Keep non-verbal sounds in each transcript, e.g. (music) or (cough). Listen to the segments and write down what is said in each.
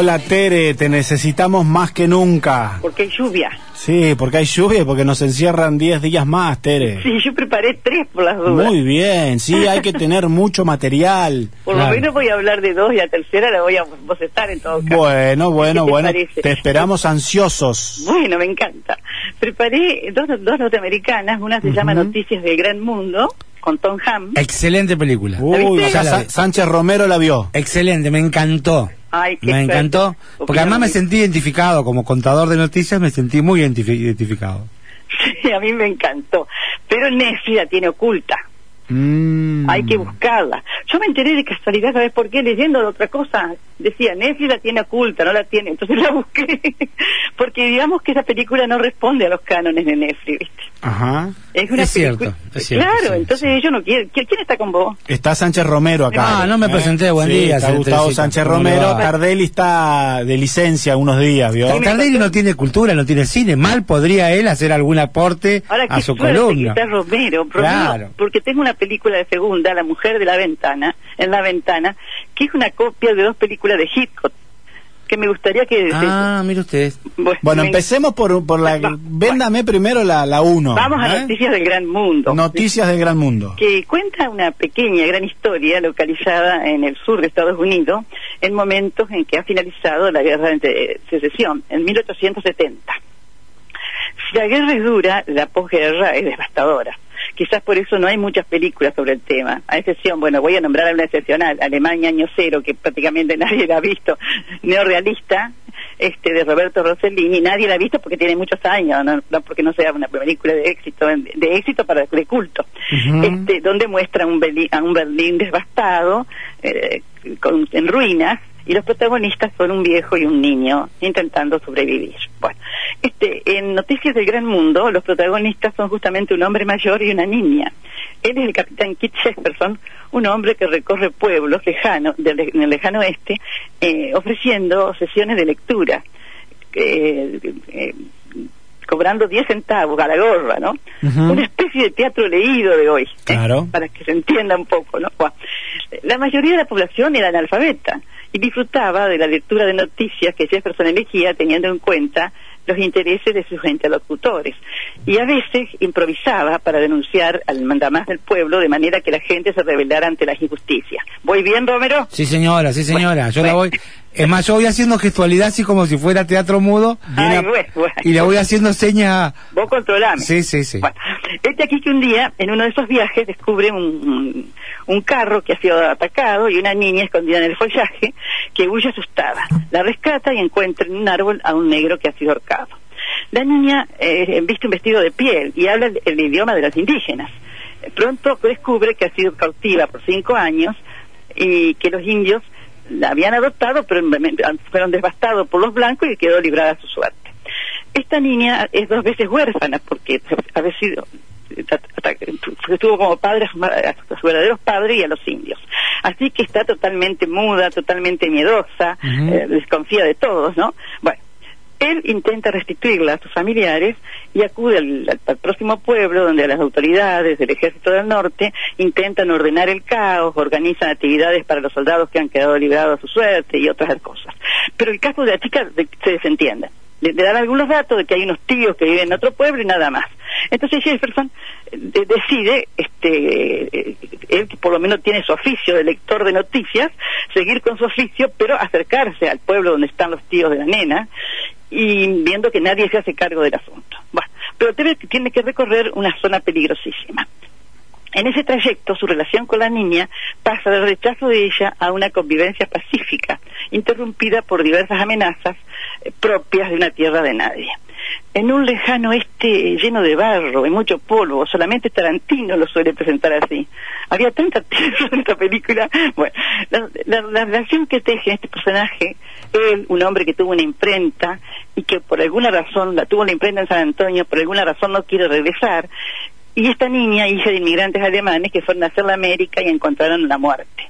Hola Tere, te necesitamos más que nunca. porque hay lluvia. Sí, porque hay lluvia y porque nos encierran 10 días más, Tere. Sí, yo preparé tres por las dudas. Muy bien, sí, hay que tener (laughs) mucho material. Por lo menos voy a hablar de dos y la tercera la voy a bocestar en todo caso. Bueno, bueno, ¿Qué te bueno, parece? te esperamos ansiosos. (laughs) Bueno, me encanta. Preparé dos, dos norteamericanas, una se llama Noticias del Gran Mundo, con Tom Hanks. Excelente película. Uy, o sea. Sánchez Romero la vio. Excelente, me encantó. Ay, qué Me encantó. Porque además me sentí identificado como contador de noticias, me sentí muy identifi- identificado. (laughs) Sí, a mí me encantó. Pero Netflix la tiene oculta. Mm. Hay que buscarla. Yo me enteré de casualidad, ¿sabes por qué? Leyendo de otra cosa. Decía, Netflix la tiene oculta, no la tiene. Entonces la busqué. (laughs) Porque digamos que esa película no responde a los cánones de Netflix, ¿viste? Ajá. Es una Es cierto, es cierto, Claro, sí, entonces sí. ellos no quieren. ¿Qui- ¿Quién está con vos? Está Sánchez Romero acá. Ah, no me presenté, buen Sí, día, Está Gustavo. Sánchez ¿Cómo le Romero. Tardelli está de licencia unos días, ¿vio? Tardelli no tiene cultura, no tiene cine. Mal podría él hacer algún aporte Ahora, a qué su columna. que está Romero, Romero, Claro. porque tengo una película de segunda, La mujer de la ventana, en la ventana, que es una copia de dos películas de Hitchcock, que me gustaría que... Ah, mire usted. Bueno, empecemos por, por la... Va, Véndame primero la, la uno. Vamos a ¿eh? Noticias del Gran Mundo. Noticias del Gran Mundo. que cuenta una pequeña, gran historia localizada en el sur de Estados Unidos, en momentos en que ha finalizado la guerra de secesión, en 1870. Si la guerra es dura, la posguerra es devastadora. Quizás por eso no hay muchas películas sobre el tema. A excepción, bueno, voy a nombrar una excepcional, Alemania Año Cero, que prácticamente (laughs) nadie la ha visto, neorrealista, este de Roberto Rossellini, nadie la ha visto porque tiene muchos años, no, no porque no sea una película de éxito, de éxito para de culto, este, donde muestra un Berlín, a un Berlín devastado, eh, con- en ruinas, y los protagonistas son un viejo y un niño intentando sobrevivir. Bueno, este, en Noticias del Gran Mundo, los protagonistas son justamente un hombre mayor y una niña. Él es el capitán Kit Jesperson, un hombre que recorre pueblos lejanos, en el lejano oeste, eh, ofreciendo sesiones de lectura. eh, eh, cobrando 10 centavos a la gorra, ¿no? Una especie de teatro leído de hoy. ¿eh? Claro. Para que se entienda un poco, ¿no? La mayoría de la población era analfabeta y disfrutaba de la lectura de noticias que Jefferson elegía teniendo en cuenta los intereses de sus interlocutores. Y a veces improvisaba para denunciar al mandamás del pueblo de manera que la gente se rebelara ante las injusticias. ¿Voy bien, Romero? Sí, señora, sí, señora. Bueno, yo la voy. Es más, yo voy haciendo gestualidad así como si fuera teatro mudo. Ay, Viene a- bueno, bueno. Y le voy haciendo seña. Vos controlame. Sí, sí, sí. Bueno, este aquí que un día, en uno de esos viajes, descubre un, un, un carro que ha sido atacado y una niña escondida en el follaje que huye asustada. La rescata y encuentra en un árbol a un negro que ha sido ahorcado. La niña eh, viste un vestido de piel y habla el, el idioma de los indígenas. Pronto descubre que ha sido cautiva por cinco años y que los indios la habían adoptado, pero fueron devastados por los blancos y quedó librada a su suerte. Esta niña es dos veces huérfana porque ha sido estuvo como padre a sus, a sus verdaderos padres y a los indios. Así que está totalmente muda, totalmente miedosa, uh -huh. eh, desconfía de todos, ¿no? Bueno, él intenta restituirla a sus familiares y acude al, próximo pueblo donde las autoridades del ejército del norte intentan ordenar el caos, organizan actividades para los soldados que han quedado librados a su suerte y otras cosas. Pero el caso de la chica se desentiende. Le, dan algunos datos de que hay unos tíos que viven en otro pueblo y nada más. Entonces Jefferson de, decide, este, él que por lo menos tiene su oficio de lector de noticias, seguir con su oficio, pero acercarse al pueblo donde están los tíos de la nena y viendo que nadie se hace cargo del asunto. Bueno, pero tiene, que recorrer una zona peligrosísima. En ese trayecto, su relación con la niña pasa del rechazo de ella a una convivencia pacífica, interrumpida por diversas amenazas eh, propias de una tierra de nadie. En un lejano este lleno de barro y mucho polvo. Solamente Tarantino lo suele presentar así. Había tanta (laughs) tierra en esta película. Bueno, la, la- la relación que teje este personaje, él, un hombre que tuvo una imprenta y que por alguna razón la tuvo la imprenta en San Antonio, por alguna razón no quiere regresar, y esta niña, hija de inmigrantes alemanes que fueron a hacer la América y encontraron la muerte.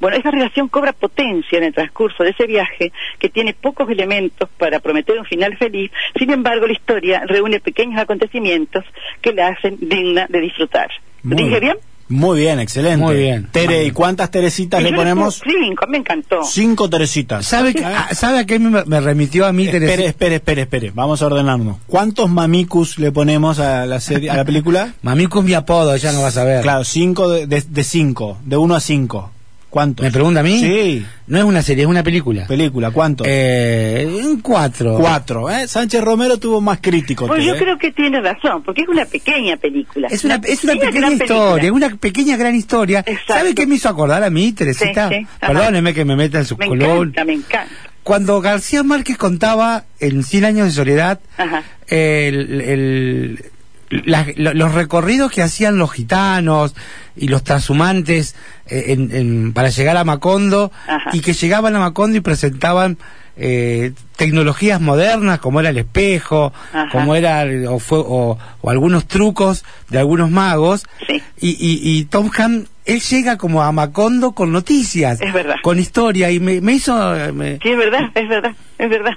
Bueno, esa relación cobra potencia en el transcurso de ese viaje, que tiene pocos elementos para prometer un final feliz, sin embargo la historia reúne pequeños acontecimientos que la hacen digna de disfrutar. ¿Lo Muy dije bien? Muy bien, excelente. Muy bien. Tere, ¿y cuántas Teresitas Y le ponemos? Cinco, me encantó. Cinco Teresitas. ¿Sabe, que- ah, ¿Sabe a qué me, me remitió a mí, Espere, espere, espere, espere. Vamos a ordenarnos. ¿Cuántos mamicus le ponemos a la serie, a la película? (laughs) Mamico es mi apodo, ya no vas a ver. Claro, cinco de, de, de cinco, de uno a cinco. ¿Cuántos? ¿Me pregunta a mí? Sí. No es una serie, es una película. Película, ¿cuántos? Eh, un cuatro. Cuatro, ¿eh? Sánchez Romero tuvo más crítico. Pues yo ¿eh? creo que tiene razón, porque es una pequeña película. Es una, es una pequeña gran historia, es película. una pequeña gran historia. Exacto. ¿Sabe qué me hizo acordar a mí, Teresita? Sí. Perdóneme que me meta en su Me colón. encanta, me encanta. Cuando García Márquez contaba en Cien años de soledad Ajá. el, el- la- lo- los recorridos que hacían los gitanos y los transhumantes eh, en- en- para llegar a Macondo Ajá. y que llegaban a Macondo y presentaban eh, tecnologías modernas como era el espejo, Ajá. como era o, fue, o, o algunos trucos de algunos magos Sí. y, y, y Tom Hanks él llega como a Macondo con noticias, Es verdad. con historia y me, me hizo me- Sí, es verdad, es verdad, es verdad.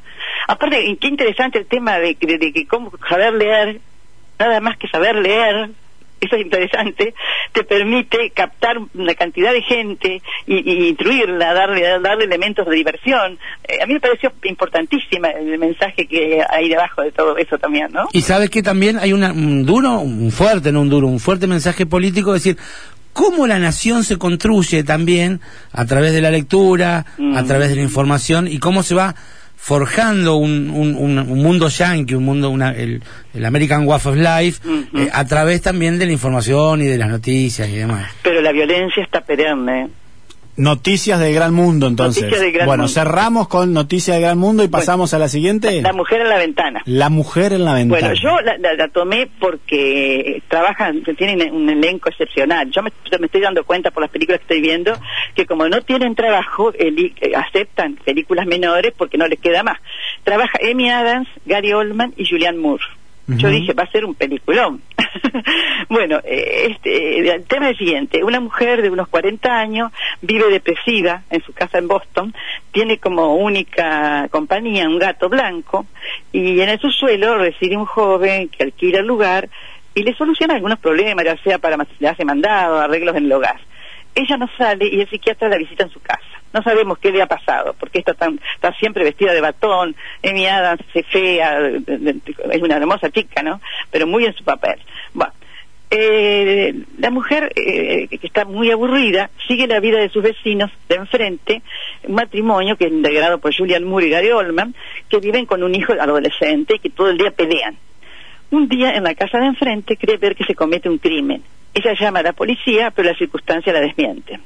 Aparte, qué interesante el tema de, de, de que cómo saber leer, nada más que saber leer, eso es interesante, te permite captar una cantidad de gente y, y instruirla, darle, darle elementos de diversión. Eh, a mí me pareció importantísima el mensaje que hay debajo de todo eso también, ¿no? Y sabes que también hay una, un duro, un fuerte, no un duro, un fuerte mensaje político, es decir, cómo la nación se construye también a través de la lectura, Mm. a través de la información y cómo se va forjando un, un, un- un mundo yankee, un mundo, una, el, el American Way of Life, Ujú. eh, a través también de la información y de las noticias y demás. Pero la violencia está perenne. Noticias del Gran Mundo, entonces. Noticias del Gran bueno, Mundo. cerramos con Noticias del Gran Mundo y pasamos a la siguiente. La mujer en la ventana. La mujer en la ventana. Bueno, yo la, la- la tomé porque trabajan, tienen un elenco excepcional. Yo me, yo me estoy dando cuenta por las películas que estoy viendo que como no tienen trabajo, eli- eh, aceptan películas menores porque no les queda más. Trabaja Amy Adams, Gary Oldman y Julianne Moore. Yo dije, va a ser un peliculón. (laughs) bueno, eh, este, el tema es el siguiente. Una mujer de unos 40 años vive depresiva en su casa en Boston, tiene como única compañía un gato blanco y en el subsuelo reside un joven que alquila el lugar y le soluciona algunos problemas, ya sea para le hace mandado, arreglos en el hogar. Ella no sale y el psiquiatra la visita en su casa. No sabemos qué le ha pasado, porque está, tan, está siempre vestida de batón, Amy Adams es fea, es una hermosa chica, ¿no? Pero muy en su papel. Bueno, eh, la mujer eh, que está muy aburrida sigue la vida de sus vecinos de enfrente, un matrimonio que es integrado por Julian Moore y Gary Oldman, que viven con un hijo adolescente y que todo el día pelean. Un día en la casa de enfrente cree ver que se comete un crimen. Ella llama a la policía, pero la circunstancia la desmiente.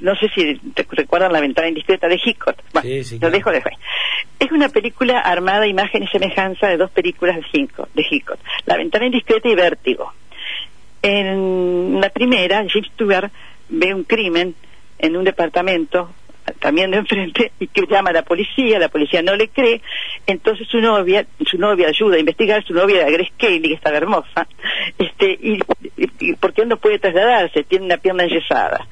No sé si recuerdan la ventana indiscreta de Hitchcock. Bueno, Sí, sí, lo claro. dejo de ahí. Es una película armada imagen y semejanza de dos películas de Hitchcock, de Hitchcock. La ventana indiscreta y Vértigo. En la primera, Jim Stewart ve un crimen en un departamento también de enfrente (laughs) y que llama a la policía, la policía no le cree, entonces su novia, su novia ayuda a investigar, su novia era Grace Kelly, que estaba hermosa, este, y, y- y porque él no puede trasladarse, tiene una pierna enyesada.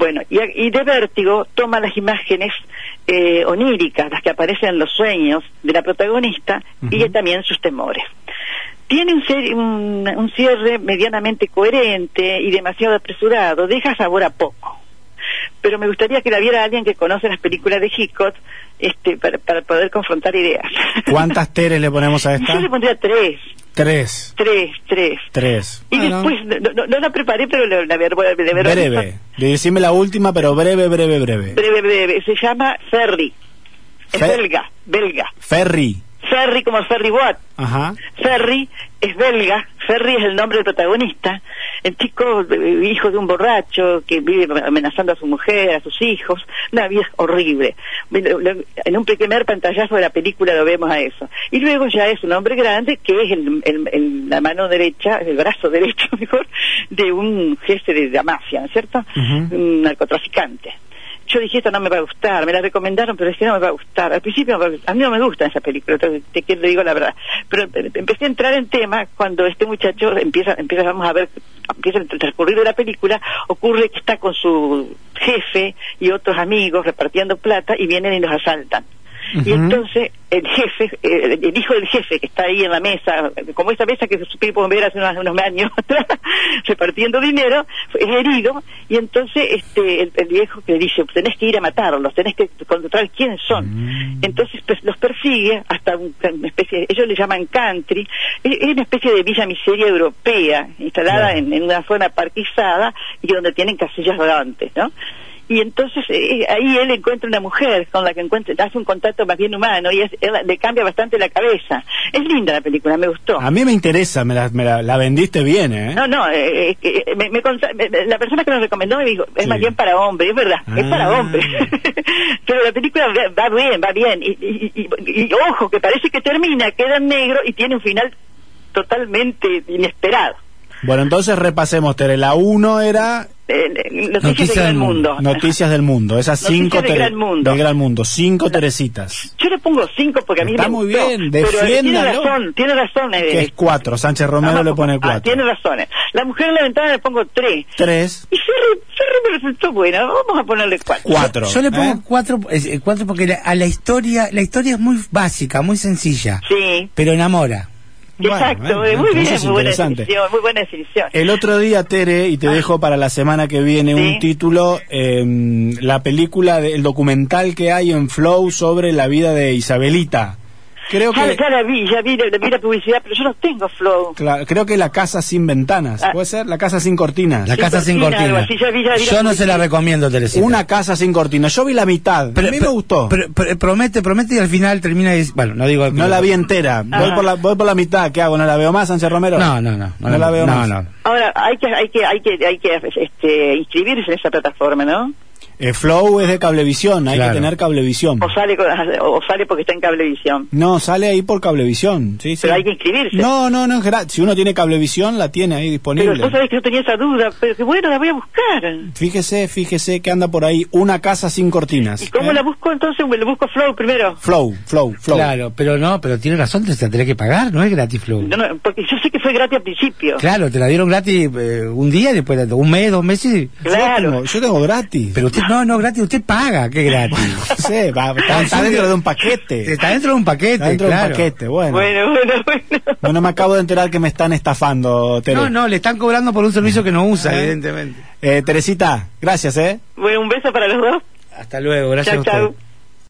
Bueno, y, y de vértigo toma las imágenes eh, oníricas, las que aparecen en los sueños de la protagonista y también sus temores tiene un, un, un cierre medianamente coherente y demasiado apresurado, deja sabor a poco. Pero me gustaría que la viera alguien que conoce las películas de Hitchcock este, para, para poder confrontar ideas. ¿Cuántas Teres le ponemos a (laughs) esta? Yo le pondría tres, Tres. tres, tres. Tres. Y Bueno. después, no, no- no la preparé, pero la, la, de ver- Breve. Decime la última, pero breve, breve, breve. breve, breve. Se llama Ferry. Es Fer- belga, belga. Ferry. Ferry como Ferry Watt. Ajá. Ferry es belga, Ferry es el nombre del protagonista. El chico, eh, hijo de un borracho que vive amenazando a su mujer, a sus hijos. Una vida horrible. En un primer pantallazo de la película lo vemos a eso. Y luego ya es un hombre grande que es el, el- el- la mano derecha, el brazo derecho (laughs) mejor, de un jefe de la mafia, ¿no es cierto? Un narcotraficante. Yo dije, esto no me va a gustar, me la recomendaron, pero dije, no me va a gustar. Al principio, a mí no me gusta esa película, te, te, te digo la verdad. Pero eh, empecé a entrar en tema cuando este muchacho empieza, empieza vamos a ver, empieza el transcurrir de la película, ocurre que está con su jefe y otros amigos repartiendo plata y vienen y los asaltan. Y entonces el jefe, eh, el hijo del jefe que está ahí en la mesa, como esa mesa que supimos ver hace unos, unos años (laughs) atrás, repartiendo dinero, es herido y entonces este el, el viejo que dice, tenés que ir a matarlos, tenés que encontrar quiénes son. Mm. Entonces pues, los persigue hasta un- una especie, ellos le llaman country, es, es una especie de villa miseria europea, instalada en una zona parquizada y donde tienen casillas rodantes, ¿no? Y entonces eh, ahí él encuentra una mujer con la que encuentra, hace un contacto más bien humano y es- él- le cambia bastante la cabeza. Es linda la película, me gustó. A mí me interesa, me la, me la, la vendiste bien, ¿eh? No, no, eh, eh, eh, me- me la persona que nos recomendó me dijo, es Sí. más bien para hombre, es verdad, es para Ah. hombre. (laughs) Pero la película va va bien, va bien. Y, y- y- y ojo, que parece que termina, queda en negro y tiene un final totalmente inesperado. Bueno, entonces repasemos, Tere. La 1 era Eh, eh, Noticias, Noticias del Mundo. Mundo. Noticias del Mundo. Esas Noticias cinco del Tere- Gran Mundo. del Gran Mundo. Cinco Teresitas. Yo le pongo cinco porque a mí Está me muy gustó. bien, pero eh, tiene defiéndalo. razón, tiene razón. eh, Que es cuatro. Sánchez Romero le pone ah, cuatro. tiene razones. La mujer en la ventana le pongo tres. Tres. Y Ferry, Ferry me resultó buena. Vamos a ponerle cuatro. Cuatro. Yo le pongo ¿eh? cuatro, eh, cuatro porque la- a la historia, la historia es muy básica, muy sencilla, Sí, pero enamora. Bueno, exacto. muy bien, muy buena definición. Muy buena definición. El otro día, Tere, y te dejo para la semana que viene Ah. Sí. un título, eh, la película, de- el documental que hay en Flow sobre la vida de Isabelita. Creo Ya, que, ya la vi, ya vi, la- vi la publicidad, pero yo no tengo flow. cla- creo que la casa sin ventanas. Ah. ¿Puede ser? La casa sin cortinas. La Sin casa sin cortina, algo cortina. así, ya vi, ya vi la Yo no se la recomiendo, Teresita. Una casa sin cortinas. Yo vi la mitad. a mí me gustó. pero- pero promete, promete y al final termina y dice- bueno, no digo no la vi entera. Voy Ajá. por, la, voy por la mitad. ¿Qué hago? ¿No la veo más, Sánchez Romero? No, no, no, No la veo no, más. no. Ahora, hay que, hay que, hay que, hay que este, inscribirse en esa plataforma, ¿no? Eh, Flow es de Cablevisión. Hay Claro. que tener Cablevisión. O sale, o sale porque está en cablevisión. No, sale ahí por Cablevisión. Sí, sí. Pero hay que inscribirse. No, no, no es gratis. Si uno tiene Cablevisión, la tiene ahí disponible. Pero vos sabés que yo tenía esa duda, pero que bueno, la voy a buscar. Fíjese, fíjese que anda por ahí una casa sin cortinas. ¿Y cómo ¿eh? la busco entonces? Me lo busco Flow primero. Flow, flow, flow. Claro, pero no, pero tiene razón, te la tenés que pagar, no es gratis Flow. No, no, porque yo sé que fue gratis al principio. Claro, te la dieron gratis eh, un día, después de un mes, dos meses. y- Yo Claro. tengo, yo tengo gratis. Pero usted, no, no, gratis, usted paga, ¿qué gratis? no sé, va, (laughs) está, está dentro de un paquete. Está dentro de un paquete, Está dentro de un paquete, bueno. bueno. Bueno, bueno, bueno. me acabo de enterar que me están estafando, Tere. No, no, le están cobrando por un servicio que no usa, ¿Eh? evidentemente. Eh, Teresita, gracias, ¿eh? Bueno, un beso para los dos. Hasta luego, gracias Chau, a usted. chau.